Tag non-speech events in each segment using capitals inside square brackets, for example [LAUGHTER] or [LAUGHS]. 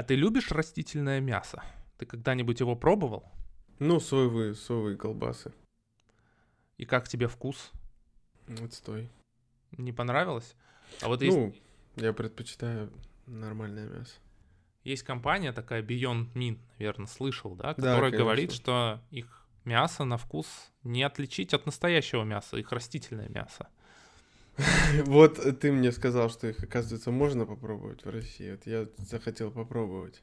А ты любишь растительное мясо? Ты когда-нибудь его пробовал? Ну, соевые, соевые колбасы. И как тебе вкус? Отстой. Не понравилось? А вот Ну, есть, я предпочитаю нормальное мясо. есть компания такая Beyond Meat, наверное, слышал, да? Да, Которая говорит, конечно. что их мясо на вкус не отличить от настоящего мяса, их растительное мясо. [LAUGHS] Вот ты мне сказал, что их, оказывается, можно попробовать в России. Вот я захотел попробовать.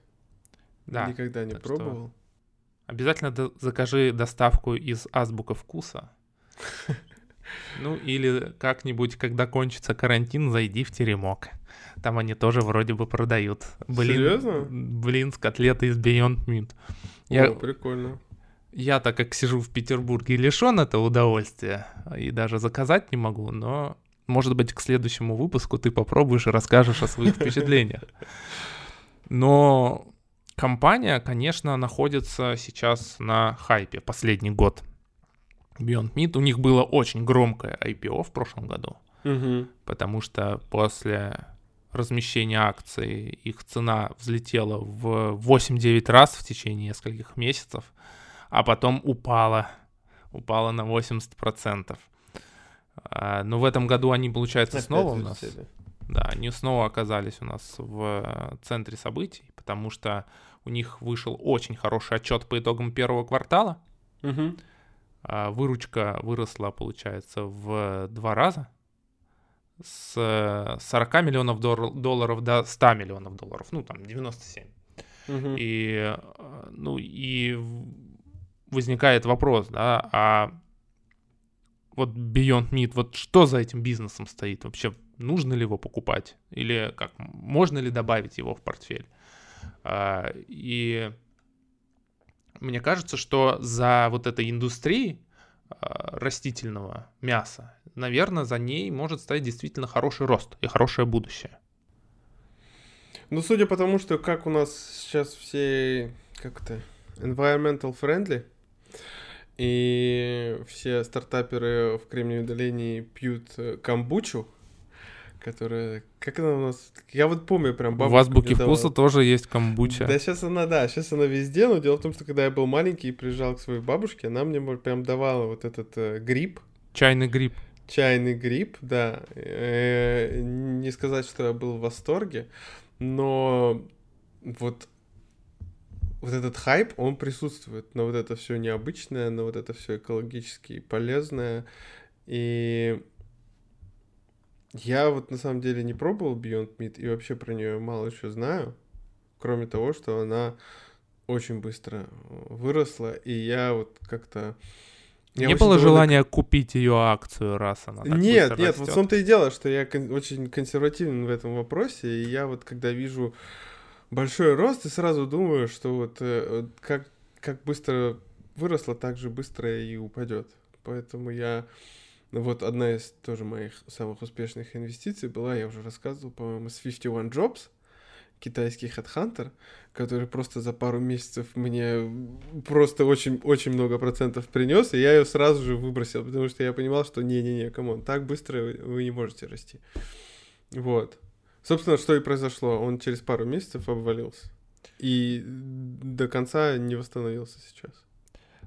Да. Никогда не так что- пробовал. Обязательно до- закажи доставку из Азбука Вкуса. [LAUGHS] Ну или как-нибудь, когда кончится карантин, зайди в Теремок. Там они тоже вроде бы продают. Блин, Серьезно? Блин с котлетой из Beyond Meat. Я, О, прикольно. я так как сижу в Петербурге лишен этого удовольствия и даже заказать не могу, но может быть к следующему выпуску ты попробуешь и расскажешь о своих впечатлениях. Но компания, конечно, находится сейчас на хайпе последний год. Beyond Meat, у них было очень громкое IPO в прошлом году, Мгм. потому что после размещения акций их цена взлетела в 8-9 раз в течение нескольких месяцев, а потом упала, упала на 80%. А, Но в этом году они, получается, Опять снова у нас... Да, они снова оказались у нас в э, центре событий, потому что у них вышел очень хороший отчет по итогам первого квартала. А, Выручка выросла, получается, в два раза. С э, 40 миллионов дор- долларов до 100 миллионов долларов. Ну, там, 97. Мгм. И, э, ну, и возникает вопрос, да, а вот Beyond Meat, вот что за этим бизнесом стоит? Вообще, нужно ли его покупать? Или как, можно ли добавить его в портфель? А, И мне кажется, что за вот этой индустрией а, растительного мяса, наверное, за ней может стоять действительно хороший рост и хорошее будущее. Ну, судя по тому, что как у нас сейчас все, как это, environmental friendly, и все стартаперы в Кремниевой долине пьют э, камбучу, которая, как она у нас, я вот помню прям бабушка азбуке мне давала. вкуса тоже есть камбуча. Да, сейчас она, да, сейчас она везде, но дело в том, что когда я был маленький и приезжал к своей бабушке, она мне прям давала вот этот э, гриб, Чайный гриб. чайный гриб, да. Э, Не сказать, что я был в восторге, но вот вот этот хайп, он присутствует на вот это все необычное, на вот это все экологически полезное. И я вот на самом деле не пробовал Beyond Meat и вообще про нее мало еще знаю, кроме того, что она очень быстро выросла, и я вот как-то... я Не было довольно желания купить ее акцию, раз она так нет, нет, вот в растет? том-то и дело, что я кон- очень консервативен в этом вопросе, и я вот когда вижу большой рост, и сразу думаю, что вот э, вот как, как быстро выросла, так же быстро и упадет. Поэтому я... Вот одна из тоже моих самых успешных инвестиций была, я уже рассказывал, по-моему, с 51 Jobs, китайский хедхантер, который просто за пару месяцев мне просто очень-очень много процентов принес, и я ее сразу же выбросил, потому что я понимал, что не-не-не, come on, так быстро вы не можете расти. Вот. Собственно, что и произошло. Он через пару месяцев обвалился. И до конца не восстановился сейчас.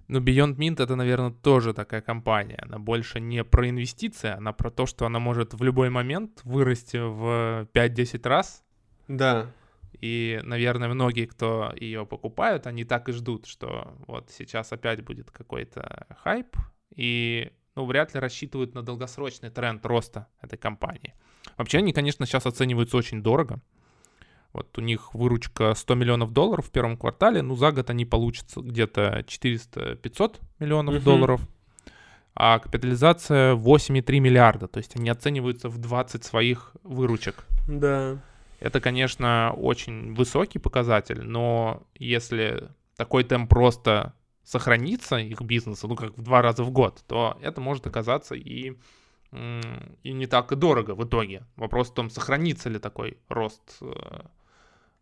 Но Beyond Mint это, наверное, тоже такая компания. Она больше не про инвестиции, она про то, что она может в любой момент вырасти в 5-10 раз. Да. И, наверное, многие, кто ее покупают, они так и ждут, что вот сейчас опять будет какой-то хайп, и ну, вряд ли рассчитывают на долгосрочный тренд роста этой компании. Вообще они, конечно, сейчас оцениваются очень дорого. Вот у них выручка 100 миллионов долларов в первом квартале, ну за год они получат где-то 400-500 миллионов Мгм. долларов, а капитализация 8,3 миллиарда, то есть они оцениваются в 20 своих выручек. Да. Это, конечно, очень высокий показатель, но если такой темп роста сохранится их бизнеса, ну как в два раза в год, то это может оказаться и, и не так и дорого в итоге. Вопрос в том, сохранится ли такой рост, э,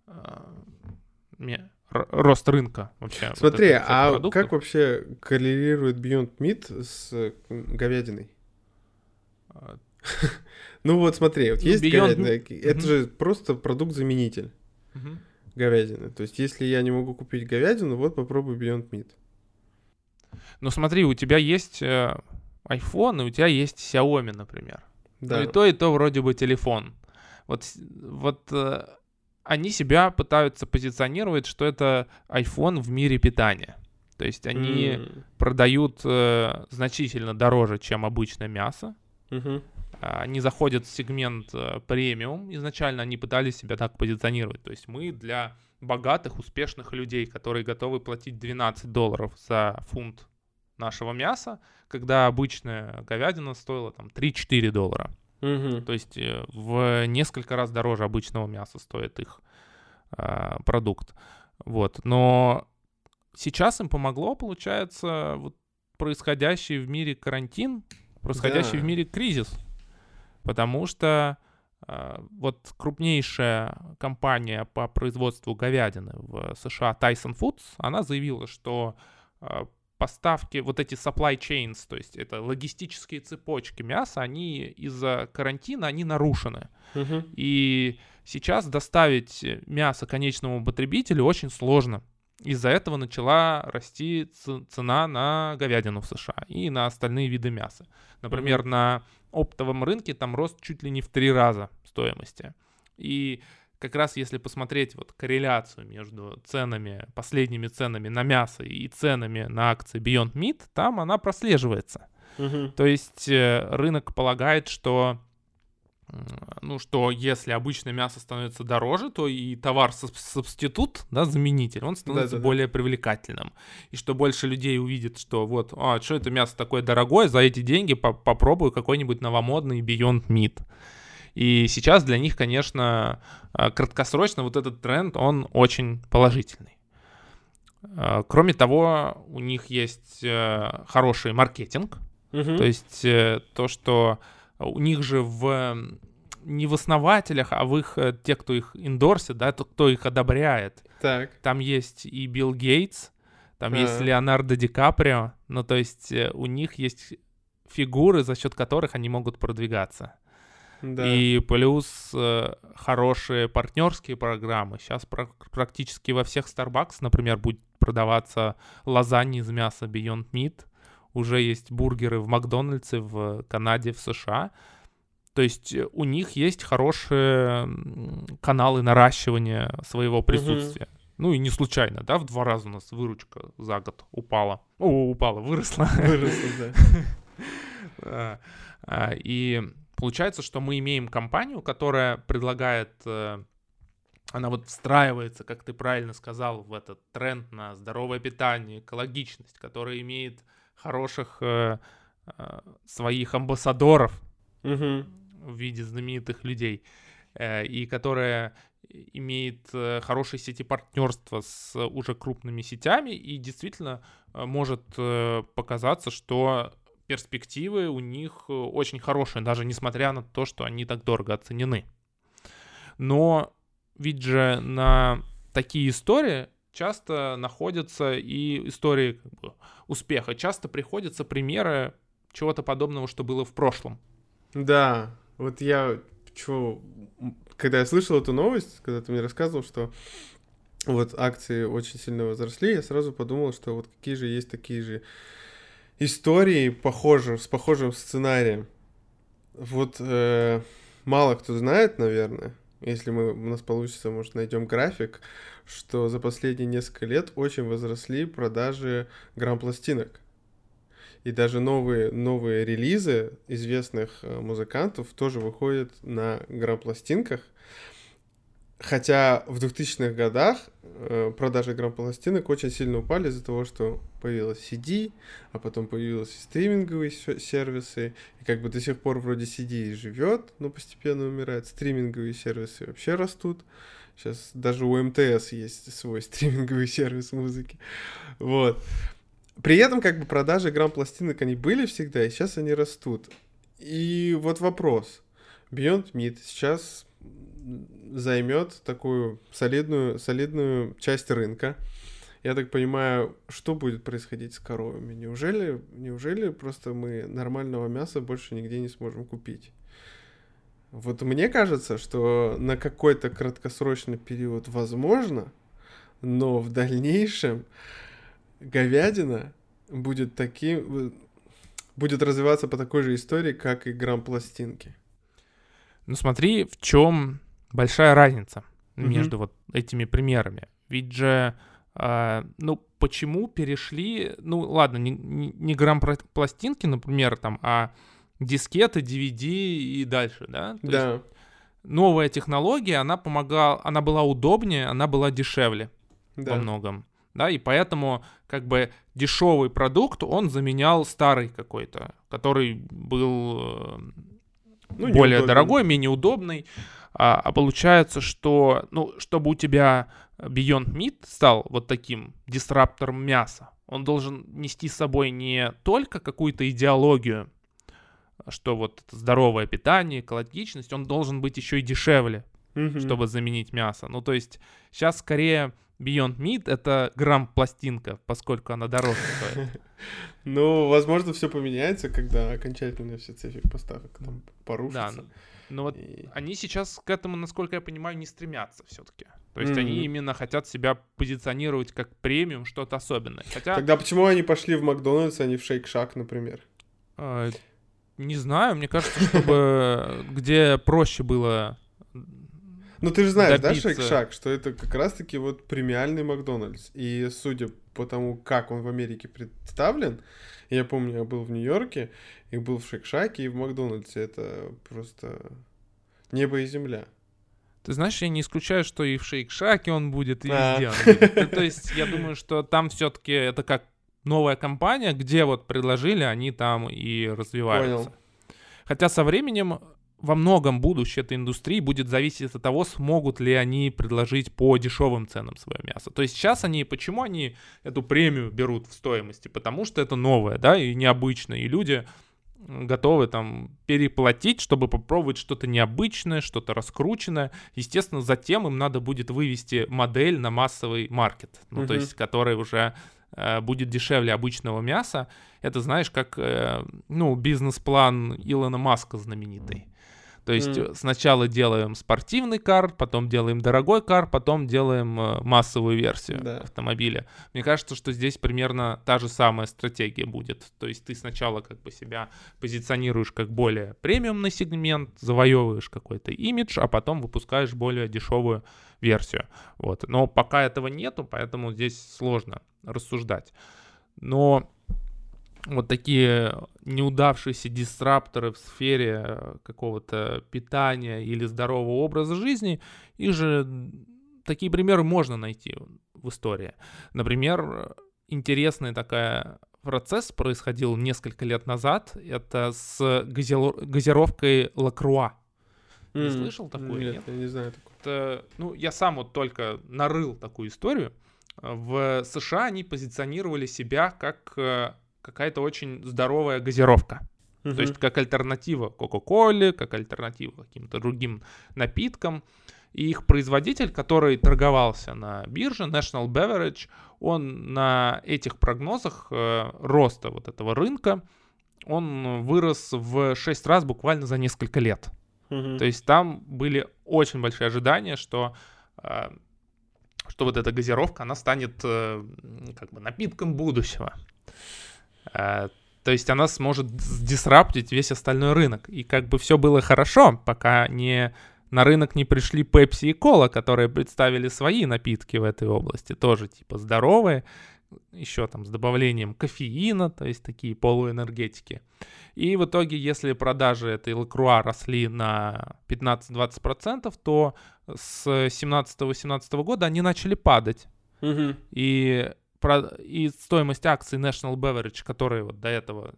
э, рост рынка вообще. вот Смотри, всех а продуктов. как вообще коррелирует Beyond Meat с э, говядиной? [LAUGHS] Ну вот смотри, вот Ну, есть говядина, это же просто продукт-заменитель. говядины. То есть, если я не могу купить говядину, вот попробуй Beyond Meat. Ну смотри, у тебя есть э, iPhone, и у тебя есть Xiaomi, например. Да. Ну и то, и то вроде бы телефон. Вот, вот э, они себя пытаются позиционировать, что это iPhone в мире питания. То есть они М, продают э, значительно дороже, чем обычное мясо. А, Они заходят в сегмент э, премиум. Изначально они пытались себя так позиционировать. То есть мы для богатых, успешных людей, которые готовы платить 12 долларов за фунт нашего мяса, когда обычная говядина стоила там 3-4 доллара. Мгм. То есть э, в несколько раз дороже обычного мяса стоит их а, продукт. Вот. Но сейчас им помогло, получается, вот происходящий в мире карантин, происходящий Да. в мире кризис. Потому что а, вот крупнейшая компания по производству говядины в США, Tyson Foods, она заявила, что а, поставки, вот эти supply chains, то есть это логистические цепочки мяса, они из-за карантина, они нарушены. Мгм. И сейчас доставить мясо конечному потребителю очень сложно. Из-за этого начала расти цена на говядину в США и на остальные виды мяса. Например, на оптовом рынке там рост чуть ли не в три раза стоимости. И как раз если посмотреть вот корреляцию между ценами, последними ценами на мясо и ценами на акции Beyond Meat, там она прослеживается. Мгм. То есть э, рынок полагает, что ну, что если обычное мясо становится дороже, то и товар-субститут, да, заменитель, он становится Да-да-да. более привлекательным. И что больше людей увидит, что вот, а, что это мясо такое дорогое, за эти деньги по- попробую какой-нибудь новомодный Beyond Meat. И сейчас для них, конечно, э, краткосрочно вот этот тренд, он очень положительный. Э, Кроме того, у них есть э, хороший маркетинг, Мгм. то есть то, что у них же в не в основателях, а в их те, кто их индорсит, да, то, кто их одобряет. Так. Там есть и Билл Гейтс, там есть А. Леонардо Ди Каприо, ну то есть у них есть фигуры, за счет которых они могут продвигаться. Да. И плюс э, хорошие партнерские программы. Сейчас практически во всех Starbucks, например, будет продаваться лазаньи из мяса Beyond Meat. Уже есть бургеры в Макдональдсе, в Канаде, в США. То есть э, у них есть хорошие каналы наращивания своего присутствия. Ну и не случайно, да, в два раза у нас выручка за год упала. О, упала, выросла. Выросло, да. [LAUGHS] А, а, И получается, что мы имеем компанию, которая предлагает, э, она вот встраивается, как ты правильно сказал, в этот тренд на здоровое питание, экологичность, которая имеет хороших э, э, своих амбассадоров Мгм. в виде знаменитых людей, и которая имеет хорошие сети партнерства с уже крупными сетями, и действительно может показаться, что перспективы у них э, очень хорошие, даже несмотря на то, что они так дорого оценены. Но ведь же на такие истории часто находятся и истории как бы, успеха. Часто приходятся примеры чего-то подобного, что было в прошлом. Да, вот я, м, когда я слышал эту новость, когда ты мне рассказывал, что вот акции очень сильно возросли, я сразу подумал, что вот какие же есть такие же истории похожи, с похожим сценарием. Вот э, мало кто знает, наверное, если мы, у нас получится, может, найдем график, что за последние несколько лет очень возросли продажи грамм-пластинок. И даже новые, новые релизы известных э, музыкантов тоже выходят на грамм-пластинках. Хотя в 2000-х годах э, продажи грамм-пластинок очень сильно упали из-за того, что появилась CD, а потом появились и стриминговые се- сервисы. И как бы до сих пор вроде CD живет, но постепенно умирает. Стриминговые сервисы вообще растут. Сейчас даже у МТС есть свой [LAUGHS] стриминговый сервис музыки. Вот. При этом как бы продажи грамм-пластинок они были всегда, и сейчас они растут. И вот вопрос. Beyond Meat сейчас займет такую солидную, солидную часть рынка. Я так понимаю, что будет происходить с коровами? Неужели, неужели просто мы нормального мяса больше нигде не сможем купить? Вот мне кажется, что на какой-то краткосрочный период возможно, но в дальнейшем говядина будет таким, будет развиваться по такой же истории, как и грамм пластинки. Ну смотри, в чем большая разница между mm-hmm. вот этими примерами. Ведь же, э, ну почему перешли, ну ладно, не, не, не грамм пластинки, например, там, а дискеты, DVD и дальше, да? То да. Есть новая технология, она помогала, она была удобнее, она была дешевле да. во многом. Да, и поэтому как бы дешевый продукт, он заменял старый какой-то, который был э, ну, более неудобный. дорогой, менее удобный. А, а получается, что, ну, чтобы у тебя Beyond Meat стал вот таким дисраптором мяса, он должен нести с собой не только какую-то идеологию, что вот здоровое питание, экологичность, он должен быть еще и дешевле, mm-hmm. чтобы заменить мясо. Ну, то есть сейчас скорее Beyond Meat это грамм-пластинка, поскольку она дороже стоит. [LAUGHS] Ну, возможно, все поменяется, когда окончательно все цепи поставок там порушатся. Да, но вот и... они сейчас к этому, насколько я понимаю, не стремятся все-таки. То есть mm-hmm. они именно хотят себя позиционировать как премиум, что-то особенное. Хотя... Тогда почему они пошли в Макдональдс, а не в Шейк Шак, например? А, не знаю, мне кажется, чтобы [LAUGHS] где проще было ну, ты же знаешь, добиться... да, Шейк-Шак, что это как раз-таки вот премиальный Макдональдс. И судя по тому, как он в Америке представлен, я помню, я был в Нью-Йорке, и был в Шейк-Шаке, и в Макдональдсе. Это просто небо и земля. Ты знаешь, я не исключаю, что и в Шейк-Шаке он будет, и везде он будет. То есть я думаю, что там все-таки это как новая компания, где вот предложили, они там и развиваются. Понял. Хотя со временем во многом будущее этой индустрии будет зависеть от того, смогут ли они предложить по дешевым ценам свое мясо. То есть сейчас они, почему они эту премию берут в стоимости? Потому что это новое, да, и необычное, и люди готовы там переплатить, чтобы попробовать что-то необычное, что-то раскрученное. Естественно, затем им надо будет вывести модель на массовый маркет, ну, uh-huh. то есть, который уже э, будет дешевле обычного мяса. Это, знаешь, как, э, ну, бизнес-план Илона Маска знаменитый. То есть mm. сначала делаем спортивный кар, потом делаем дорогой кар, потом делаем э, массовую версию да. автомобиля. Мне кажется, что здесь примерно та же самая стратегия будет. То есть ты сначала как бы себя позиционируешь как более премиумный сегмент, завоевываешь какой-то имидж, а потом выпускаешь более дешевую версию. Вот. Но пока этого нету, поэтому здесь сложно рассуждать. Но вот такие неудавшиеся дисрапторы в сфере э, какого-то питания или здорового образа жизни, их же такие примеры можно найти в истории. Например, интересный такой процесс происходил несколько лет назад. Это с газировкой Лакруа. Mm. Не слышал такую? Нет, нет, я не знаю такую. Это, ну, я сам вот только нарыл такую историю. В США они позиционировали себя как э, какая-то очень здоровая газировка. Uh-huh. То есть как альтернатива Кока-Коле, как альтернатива каким-то другим напиткам. И их производитель, который торговался на бирже, National Beverage, он на этих прогнозах э, роста вот этого рынка, он вырос в 6 раз буквально за несколько лет. Uh-huh. То есть там были очень большие ожидания, что э, что вот эта газировка, она станет э, как бы напитком будущего. Э, то есть она сможет дисраптить весь остальной рынок. И как бы все было хорошо, пока не на рынок не пришли Pepsi и Cola, которые представили свои напитки в этой области, тоже типа здоровые, еще там с добавлением кофеина, то есть такие полуэнергетики. И в итоге, если продажи этой лакруа росли на 15-20%, то с 17-18 года они начали падать. Угу. И и стоимость акций National Beverage, которые вот до этого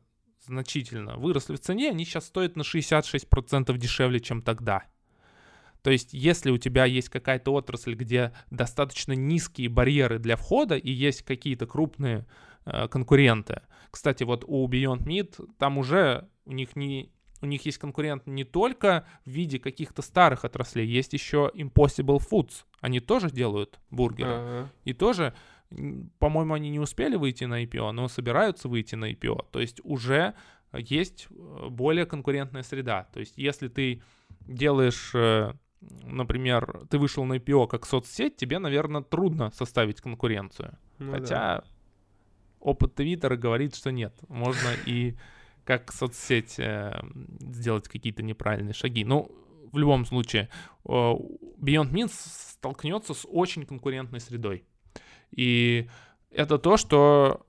значительно выросли в цене, они сейчас стоят на 66% дешевле, чем тогда. То есть, если у тебя есть какая-то отрасль, где достаточно низкие барьеры для входа и есть какие-то крупные э, конкуренты. Кстати, вот у Beyond Meat там уже у них не у них есть конкурент не только в виде каких-то старых отраслей, есть еще Impossible Foods. Они тоже делают бургеры. Uh-huh. И тоже по-моему, они не успели выйти на IPO, но собираются выйти на IPO. То есть уже есть э, более конкурентная среда. То есть если ты делаешь э, например, ты вышел на IPO как соцсеть, тебе, наверное, трудно составить конкуренцию. Ну Хотя да. опыт Твиттера говорит, что нет. Можно и как соцсеть э, сделать какие-то неправильные шаги. Ну, в любом случае, э, Beyond Meat столкнется с очень конкурентной средой. И это то, что,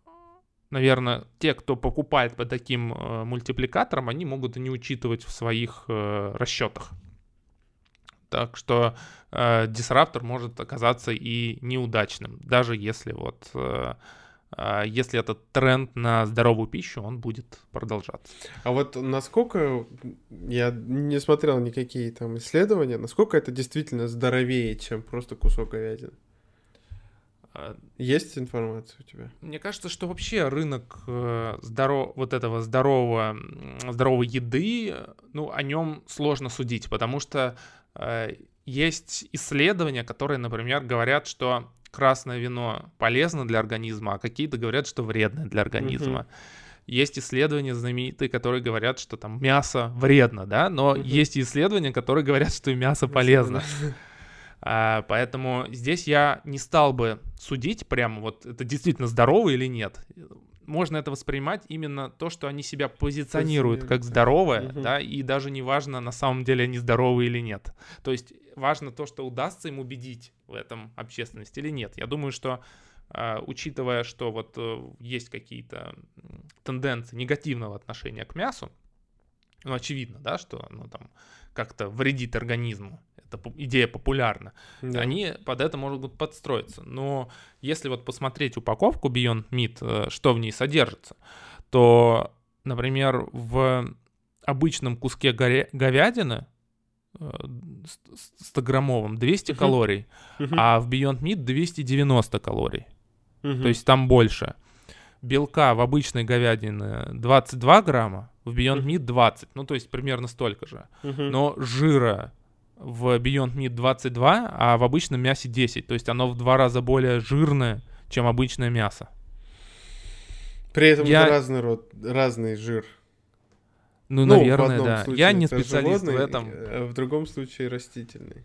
наверное, те, кто покупает по таким э, мультипликаторам, они могут не учитывать в своих э, расчетах. Так что э, дисраптор может оказаться и неудачным, даже если вот э, э, если этот тренд на здоровую пищу, он будет продолжаться. А вот насколько, я не смотрел никакие там исследования, насколько это действительно здоровее, чем просто кусок говядины? Э, Есть информация у тебя? Мне кажется, что вообще рынок э, здоров... вот этого здорового, здоровой еды, ну, о нем сложно судить, потому что э, есть исследования, которые, например, говорят, что красное вино полезно для организма, а какие-то говорят, что вредно для организма. Есть исследования знаменитые, которые говорят, что там мясо вредно, да, но есть исследования, которые говорят, что мясо полезно. А, поэтому здесь я не стал бы судить прямо вот это действительно здорово или нет. Можно это воспринимать именно то, что они себя позиционируют как здоровое, Мгм. да, и даже не важно, на самом деле они здоровы или нет. То есть важно то, что удастся им убедить в этом общественность или нет. Я думаю, что а, учитывая, что вот э, есть какие-то тенденции негативного отношения к мясу, ну, очевидно, да, что оно там как-то вредит организму. Пу- идея популярна. Да. Они под это могут подстроиться. Но если вот посмотреть упаковку Beyond Meat, э, что в ней содержится, то, например, в обычном куске говядины э, ст- ст- 100-граммовом 200 Мгм. калорий, Мгм. а в Beyond Meat 290 калорий. То есть там больше. Белка в обычной говядине 22 грамма, в Beyond. Meat 20. Ну, то есть примерно столько же. Но жира в Beyond Meat 22, а в обычном мясе 10. То есть оно в два раза более жирное, чем обычное мясо. При этом я- это разный род, разный жир. Ну, в наверное, да. случае Я не специалист в животный, этом. а в другом случае растительный.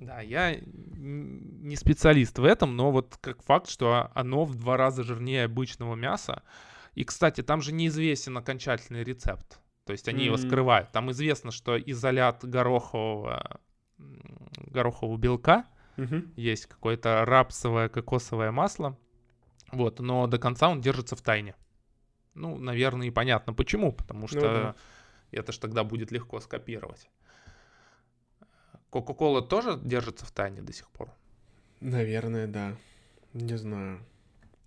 Да, я не специалист в этом, но вот как факт, что оно в два раза жирнее обычного мяса. И, кстати, там же неизвестен окончательный рецепт. То есть они его Мгм. скрывают. Там известно, что изолят горохового, горохового белка, Мгм. есть какое-то рапсовое кокосовое масло. Вот, но до конца он держится в тайне. Ну, наверное, и понятно почему, потому что да. это ж тогда будет легко скопировать. Кока-кола тоже держится в тайне до сих пор. Наверное, да. Не знаю.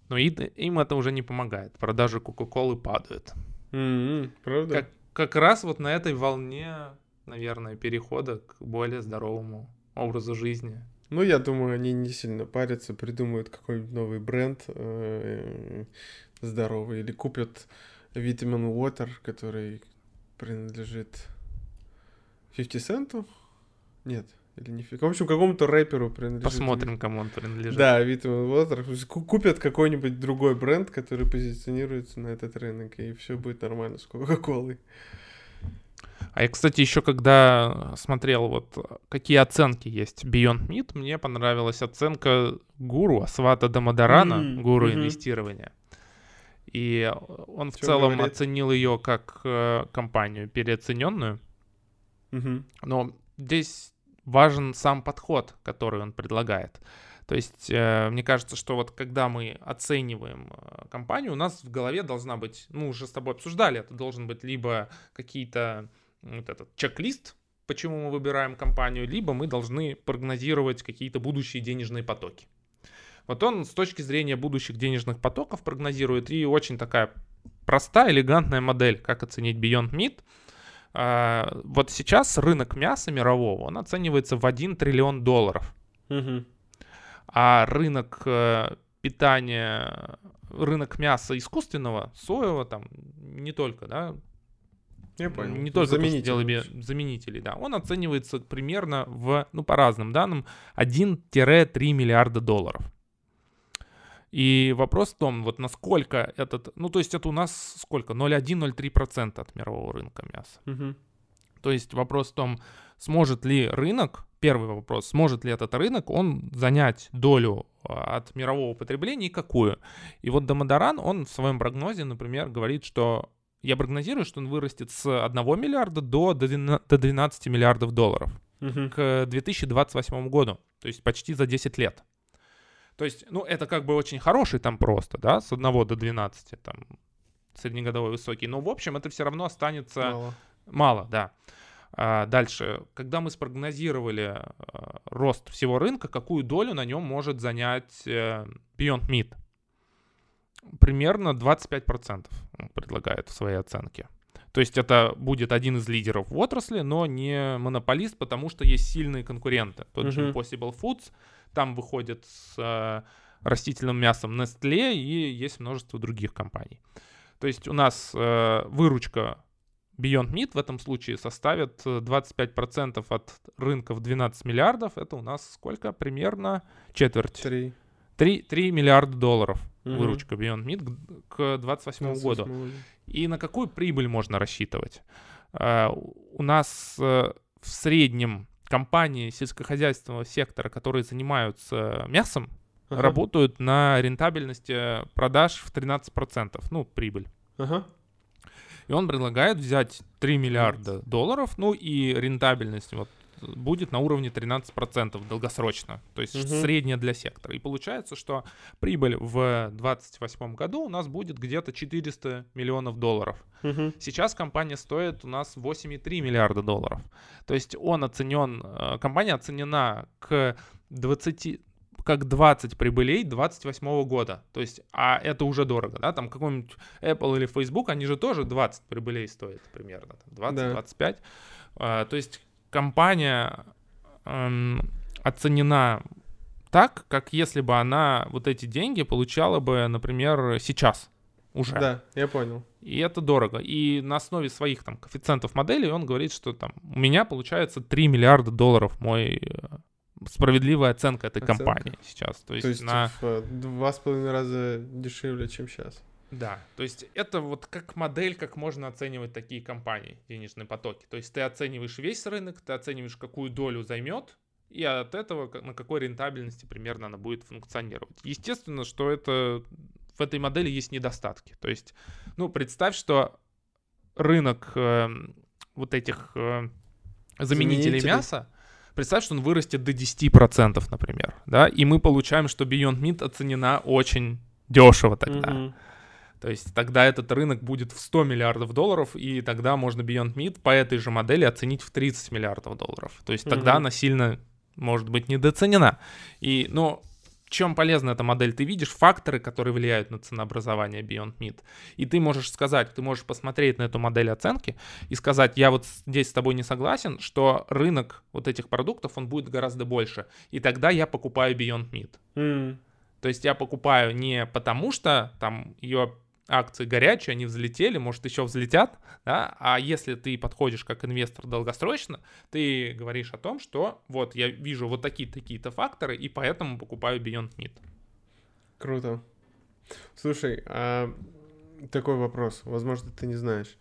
Но и- им это уже не помогает. Продажи Кока-колы падают. М, Правда? Как, как раз вот на этой волне, наверное, перехода к более здоровому образу жизни. Ну, я думаю, они не сильно парятся, придумают какой-нибудь новый бренд э, здоровый или купят Vitamin Water, который принадлежит 50 Центу? Нет, или не фи- В общем, какому-то рэперу принадлежит. Посмотрим, кому он принадлежит. Да, Vitamin Water. Купят какой-нибудь другой бренд, который позиционируется на этот рынок, и все будет нормально с Кока-Колой. А я, кстати, еще когда смотрел, вот какие оценки есть Beyond Meat, мне понравилась оценка гуру Асвата Дамадарана, М, гуру мгм. инвестирования. И он в Чё целом говорит? оценил ее как э, компанию переоцененную. Мгм. Но здесь важен сам подход, который он предлагает. То есть, э, мне кажется, что вот когда мы оцениваем э, компанию, у нас в голове должна быть, ну, уже с тобой обсуждали, это должен быть либо какие-то вот этот чек-лист, почему мы выбираем компанию, либо мы должны прогнозировать какие-то будущие денежные потоки. Вот он с точки зрения будущих денежных потоков прогнозирует и очень такая простая, элегантная модель, как оценить Beyond Meat. А, Вот сейчас рынок мяса мирового, он оценивается в 1 триллион долларов. Мгм. А рынок э, питания, рынок мяса искусственного, соевого, там, не только, да, Я понял. не только заменителей, лучше. заменителей, да, он оценивается примерно в, ну, по разным данным, 1-3 миллиарда долларов. И вопрос в том, вот насколько этот, ну, то есть это у нас сколько, 0,1-0,3% от мирового рынка мяса. Мгм. То есть вопрос в том, сможет ли рынок, первый вопрос, сможет ли этот рынок, он занять долю а, от мирового потребления и какую. И вот Дамадаран, он в своем прогнозе, например, говорит, что я прогнозирую, что он вырастет с 1 миллиарда до, до 12 миллиардов долларов угу. к 2028 году, то есть почти за 10 лет. То есть, ну, это как бы очень хороший там просто, да, с 1 до 12, там, среднегодовой высокий. Но, в общем, это все равно останется мало, мало да. А дальше, когда мы спрогнозировали а, рост всего рынка, какую долю на нем может занять э, Beyond Meat? Примерно 25% он предлагает в своей оценке. То есть это будет один из лидеров в отрасли, но не монополист, потому что есть сильные конкуренты. Тот же Impossible Foods, там выходит с э, растительным мясом Nestle и есть множество других компаний. То есть у нас э, выручка Beyond Meat в этом случае составит 25% э, от рынка в 12 миллиардов. Это у нас сколько? Примерно четверть. 3. 3, 3 миллиарда долларов угу. выручка Beyond Meat к 28 году. И на какую прибыль можно рассчитывать? Uh, у нас uh, в среднем компании сельскохозяйственного сектора, которые занимаются мясом, ага. работают на рентабельности продаж в 13%, ну, прибыль. Ага. И он предлагает взять 3 миллиарда долларов, ну и рентабельность вот будет на уровне 13% долгосрочно, то есть угу. средняя для сектора. И получается, что прибыль в 2028 году у нас будет где-то 400 миллионов долларов. Угу. Сейчас компания стоит у нас 8,3 миллиарда долларов. То есть он оценен, э, компания оценена к 20 как 20 прибылей 28 года. То есть, а это уже дорого, да, там какой-нибудь Apple или Facebook, они же тоже 20 прибылей стоят примерно, 20-25. Да. А, то есть компания эм, оценена так, как если бы она вот эти деньги получала бы, например, сейчас уже. Да, я понял. И это дорого. И на основе своих там коэффициентов модели он говорит, что там у меня получается 3 миллиарда долларов мой э, справедливая оценка этой оценка. компании сейчас. То есть, То есть на... в два с половиной раза дешевле, чем сейчас. Да, то есть это вот как модель, как можно оценивать такие компании, денежные потоки. То есть ты оцениваешь весь рынок, ты оцениваешь, какую долю займет, и от этого на какой рентабельности примерно она будет функционировать. Естественно, что это в этой модели есть недостатки. То есть, ну, представь, что рынок э, вот этих э, заменителей, заменителей мяса, представь, что он вырастет до 10%, например, да, и мы получаем, что Beyond Meat оценена очень дешево тогда. Mm-hmm. То есть тогда этот рынок будет в 100 миллиардов долларов, и тогда можно Beyond Meat по этой же модели оценить в 30 миллиардов долларов. То есть тогда mm-hmm. она сильно, может быть, недооценена. И, ну, чем полезна эта модель? Ты видишь факторы, которые влияют на ценообразование Beyond Meat. И ты можешь сказать, ты можешь посмотреть на эту модель оценки и сказать, я вот здесь с тобой не согласен, что рынок вот этих продуктов, он будет гораздо больше. И тогда я покупаю Beyond Meat. Mm. То есть я покупаю не потому, что там ее акции горячие, они взлетели, может, еще взлетят, да, а если ты подходишь как инвестор долгосрочно, ты говоришь о том, что вот я вижу вот такие-такие-то факторы, и поэтому покупаю Beyond Meat. Круто. Слушай, а такой вопрос, возможно, ты не знаешь.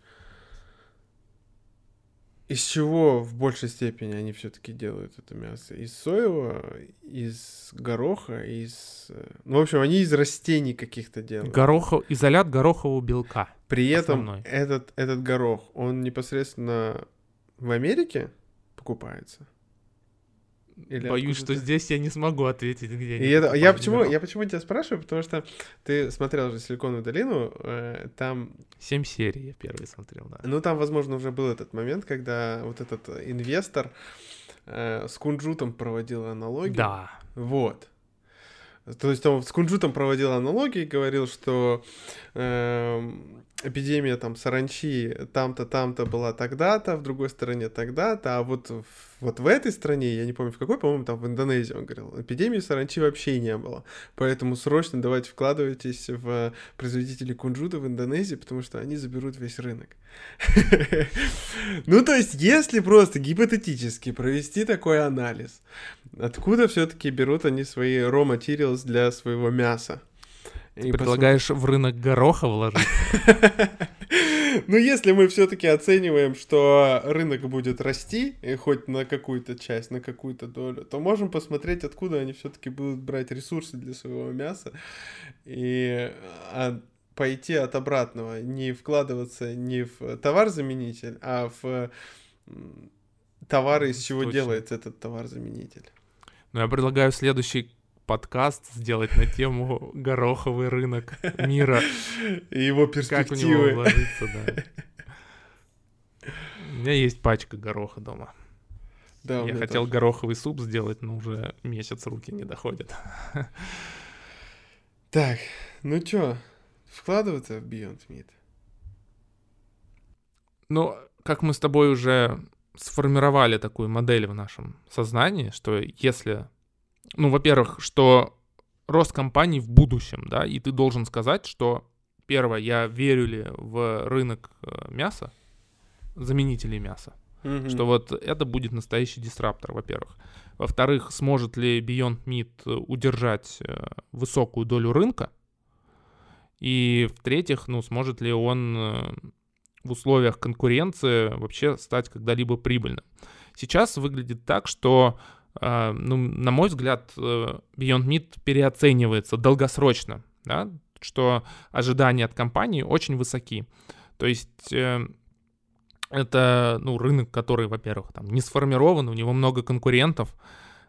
Из чего в большей степени они все-таки делают это мясо? Из соевого, из гороха, из... Э, ну, в общем, они из растений каких-то делают. Горохов... Изолят горохового белка. При этом этот, этот горох, он непосредственно в Америке покупается? Или Боюсь, что здесь я не смогу ответить, где и это, я почему я почему тебя спрашиваю, потому что ты смотрел же Силиконовую долину, э, там семь серий я первый смотрел, да. Ну там, возможно, уже был этот момент, когда вот этот инвестор э, с кунжутом проводил аналогию. Да. Вот. То есть он с кунжутом проводил аналогии, говорил, что э, эпидемия там саранчи там-то, там-то была тогда-то, в другой стороне тогда-то, а вот, вот в этой стране, я не помню в какой, по-моему, там в Индонезии он говорил, эпидемии саранчи вообще не было. Поэтому срочно давайте вкладывайтесь в производителей кунжута в Индонезии, потому что они заберут весь рынок. [LAUGHS] Ну, то есть, если просто гипотетически провести такой анализ, откуда все-таки берут они свои raw materials для своего мяса? Ты и предлагаешь посмотри... в рынок гороха вложить? [LAUGHS] Ну, если мы все-таки оцениваем, что рынок будет расти, и хоть на какую-то часть, на какую-то долю, то можем посмотреть, откуда они все-таки будут брать ресурсы для своего мяса. И а, пойти от обратного, не вкладываться не в товар-заменитель, а в товары, из чего Точно. делается этот товар-заменитель. Ну, я предлагаю следующий подкаст сделать на тему гороховый рынок мира. И его перспективы. Как в него вложиться, да. У меня есть пачка гороха дома. Да, Я хотел тоже. гороховый суп сделать, но уже месяц руки не доходят. Так, ну чё, вкладываться в Beyond Meat? Ну, как мы с тобой уже сформировали такую модель в нашем сознании, что если, ну, во-первых, что рост компаний в будущем, да, и ты должен сказать, что первое, я верю ли в рынок э, мяса, заменителей мяса, mm-hmm. что вот это будет настоящий дисраптор, во-первых. Во-вторых, сможет ли Beyond Meat удержать э, высокую долю рынка, и в-третьих, ну, сможет ли он э, в условиях конкуренции вообще стать когда-либо прибыльным. Сейчас выглядит так, что, ну, на мой взгляд, э, Beyond Meat переоценивается долгосрочно, да, что ожидания от компании очень высоки. То есть э, это ну, рынок, который, во-первых, там не сформирован, у него много конкурентов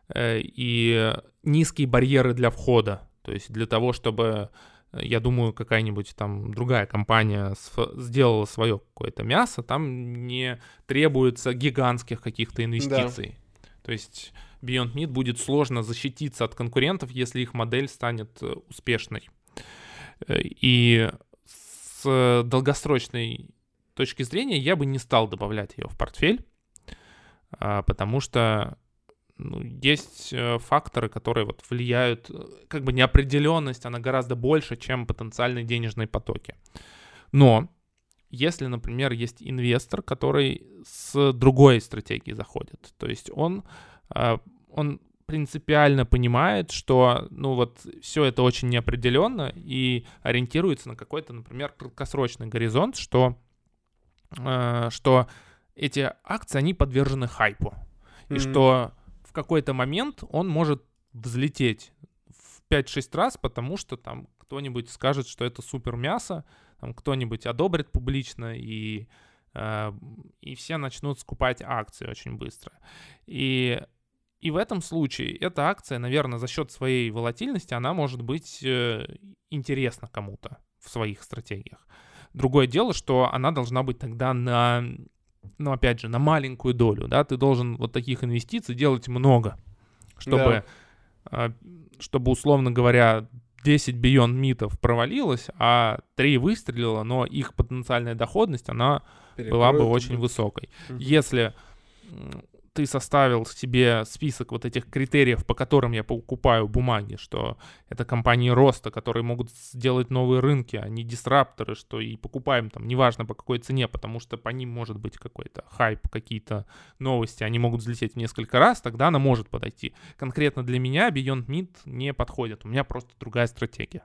э, и низкие барьеры для входа. То есть для того, чтобы я думаю, какая-нибудь там другая компания сделала свое какое-то мясо, там не требуется гигантских каких-то инвестиций. Да. То есть Beyond Meat будет сложно защититься от конкурентов, если их модель станет э, успешной. Э, и с долгосрочной точки зрения я бы не стал добавлять ее в портфель, а, потому что ну, есть э, факторы, которые вот влияют, как бы неопределенность, она гораздо больше, чем потенциальные денежные потоки. Но если, например, есть инвестор, который с другой стратегией заходит, то есть он, э, он принципиально понимает, что, ну вот, все это очень неопределенно и ориентируется на какой-то, например, краткосрочный горизонт, что, что эти акции, они подвержены хайпу. Mm-hmm. И что какой-то момент он может взлететь в 5-6 раз, потому что там кто-нибудь скажет, что это супер мясо, там кто-нибудь одобрит публично, и, э, и все начнут скупать акции очень быстро. И, и в этом случае эта акция, наверное, за счет своей волатильности, она может быть э, интересна кому-то в своих стратегиях. Другое дело, что она должна быть тогда на ну, опять же, на маленькую долю, да, ты должен вот таких инвестиций делать много, чтобы, да. чтобы условно говоря, 10 Beyond митов провалилось, а 3 выстрелило, но их потенциальная доходность, она Перекроет была бы очень высокой. Угу. Если ты составил себе список вот этих критериев, по которым я покупаю бумаги, что это компании роста, которые могут сделать новые рынки, а не дисрапторы, что и покупаем там, неважно по какой цене, потому что по ним может быть какой-то хайп, какие-то новости, они могут взлететь несколько раз, тогда она может подойти. Конкретно для меня Beyond Meat не подходит, у меня просто другая стратегия.